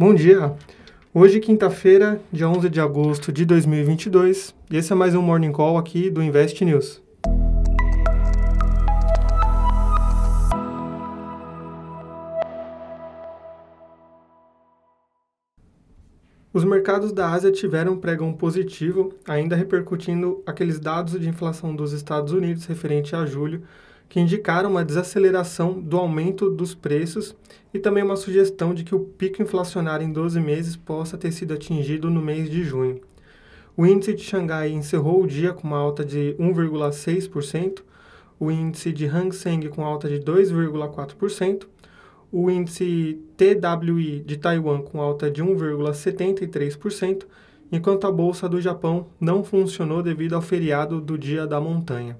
Bom dia! Hoje, quinta-feira, dia 11 de agosto de 2022, e esse é mais um Morning Call aqui do Invest News. Os mercados da Ásia tiveram um pregão positivo, ainda repercutindo aqueles dados de inflação dos Estados Unidos referente a julho, que indicaram uma desaceleração do aumento dos preços e também uma sugestão de que o pico inflacionário em 12 meses possa ter sido atingido no mês de junho. O índice de Xangai encerrou o dia com uma alta de 1,6%, o índice de Hang Seng com alta de 2,4%, o índice TWI de Taiwan com alta de 1,73%, enquanto a bolsa do Japão não funcionou devido ao feriado do Dia da Montanha.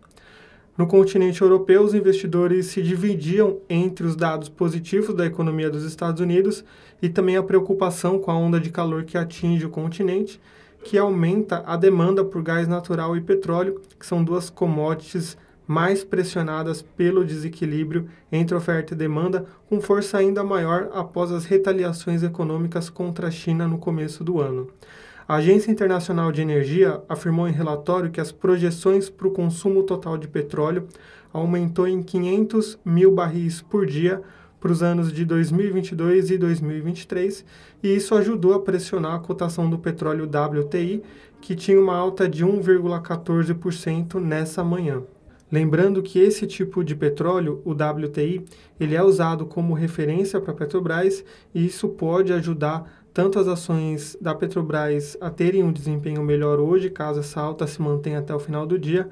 No continente europeu, os investidores se dividiam entre os dados positivos da economia dos Estados Unidos e também a preocupação com a onda de calor que atinge o continente, que aumenta a demanda por gás natural e petróleo, que são duas commodities mais pressionadas pelo desequilíbrio entre oferta e demanda, com força ainda maior após as retaliações econômicas contra a China no começo do ano. A Agência Internacional de Energia afirmou em relatório que as projeções para o consumo total de petróleo aumentou em 500 mil barris por dia para os anos de 2022 e 2023, e isso ajudou a pressionar a cotação do petróleo WTI, que tinha uma alta de 1,14% nessa manhã. Lembrando que esse tipo de petróleo, o WTI, ele é usado como referência para a Petrobras e isso pode ajudar tanto as ações da Petrobras a terem um desempenho melhor hoje, caso essa alta se mantenha até o final do dia,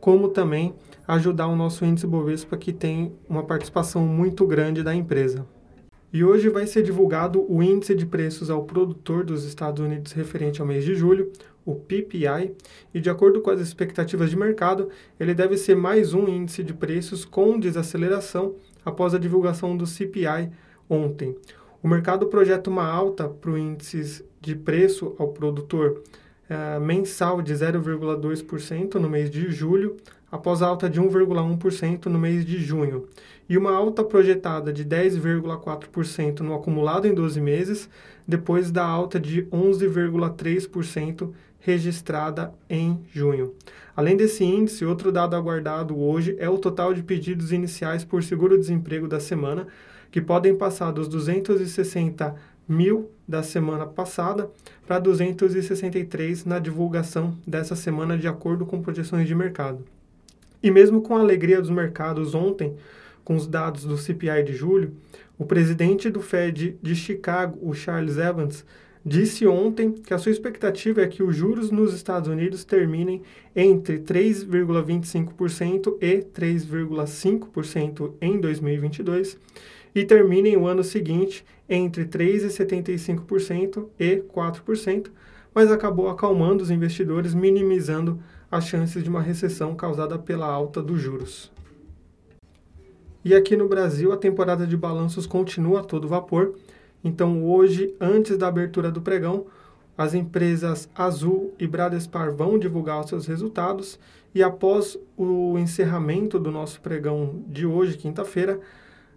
como também ajudar o nosso índice Bovespa, que tem uma participação muito grande da empresa. E hoje vai ser divulgado o índice de preços ao produtor dos Estados Unidos referente ao mês de julho, o PPI, e de acordo com as expectativas de mercado, ele deve ser mais um índice de preços com desaceleração após a divulgação do CPI ontem. O mercado projeta uma alta para o índice de preço ao produtor é, mensal de 0,2% no mês de julho, após alta de 1,1% no mês de junho, e uma alta projetada de 10,4% no acumulado em 12 meses, depois da alta de 11,3% registrada em junho. Além desse índice, outro dado aguardado hoje é o total de pedidos iniciais por seguro-desemprego da semana, que podem passar dos 260 mil da semana passada para 263 na divulgação dessa semana, de acordo com projeções de mercado. E mesmo com a alegria dos mercados ontem, com os dados do CPI de julho, o presidente do Fed de Chicago, o Charles Evans, disse ontem que a sua expectativa é que os juros nos Estados Unidos terminem entre 3,25% e 3,5% em 2022 e terminem o ano seguinte entre 3,75% e 4%, mas acabou acalmando os investidores, minimizando as chances de uma recessão causada pela alta dos juros. E aqui no Brasil, a temporada de balanços continua a todo vapor. Então, hoje, antes da abertura do pregão, as empresas Azul e Bradespar vão divulgar os seus resultados e após o encerramento do nosso pregão de hoje, quinta-feira,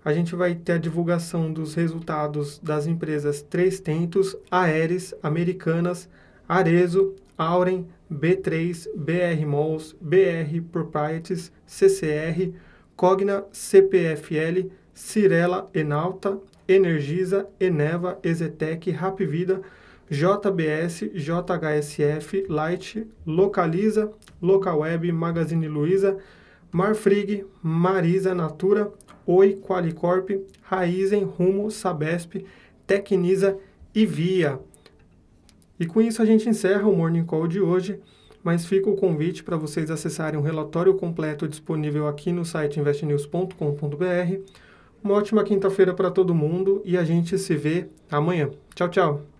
a gente vai ter a divulgação dos resultados das empresas Três Tentos, Aeres, Americanas, Arezo, Auren, B3, BR Malls, BR Properties, CCR, Cogna, CPFL, Cirela, Enalta, Energisa, Eneva, Ezetec, Rapvida, JBS, JHSF, Light, Localiza, Localweb, Magazine Luiza, Marfrig, Marisa Natura, Oi, Qualicorp, Raizen, Rumo, Sabesp, Tecnisa e Via. E com isso a gente encerra o Morning Call de hoje, mas fica o convite para vocês acessarem o relatório completo disponível aqui no site investnews.com.br. Uma ótima quinta-feira para todo mundo e a gente se vê amanhã. Tchau, tchau!